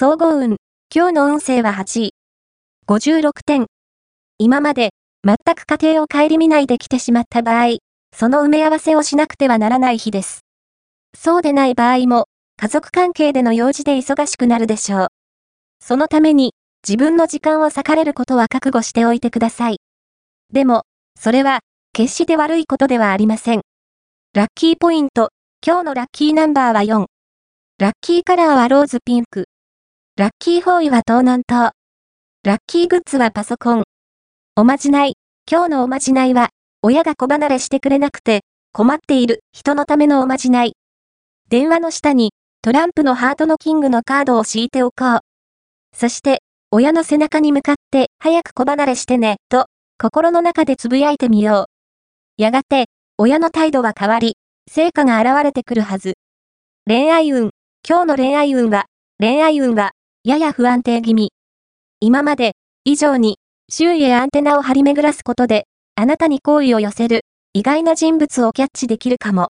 総合運。今日の運勢は8位。56点。今まで、全く家庭を顧みないで来てしまった場合、その埋め合わせをしなくてはならない日です。そうでない場合も、家族関係での用事で忙しくなるでしょう。そのために、自分の時間を割かれることは覚悟しておいてください。でも、それは、決して悪いことではありません。ラッキーポイント、今日のラッキーナンバーは4。ラッキーカラーはローズピンク。ラッキーフォーイは東南東。ラッキーグッズはパソコン。おまじない。今日のおまじないは、親が子離れしてくれなくて、困っている人のためのおまじない。電話の下に、トランプのハートのキングのカードを敷いておこう。そして、親の背中に向かって、早く子離れしてね、と、心の中でつぶやいてみよう。やがて、親の態度は変わり、成果が現れてくるはず。恋愛運。今日の恋愛運は、恋愛運は、やや不安定気味。今まで、以上に、周囲へアンテナを張り巡らすことで、あなたに好意を寄せる、意外な人物をキャッチできるかも。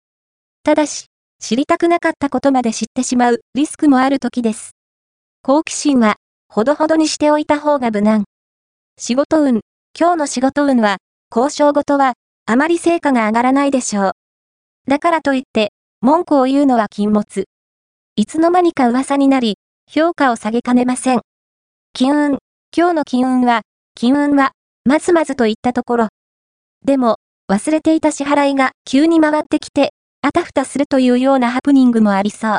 ただし、知りたくなかったことまで知ってしまうリスクもある時です。好奇心は、ほどほどにしておいた方が無難。仕事運。今日の仕事運は、交渉ごとは、あまり成果が上がらないでしょう。だからといって、文句を言うのは禁物。いつの間にか噂になり、評価を下げかねません。金運。今日の金運は、金運は、まずまずといったところ。でも、忘れていた支払いが急に回ってきて、あたふたするというようなハプニングもありそう。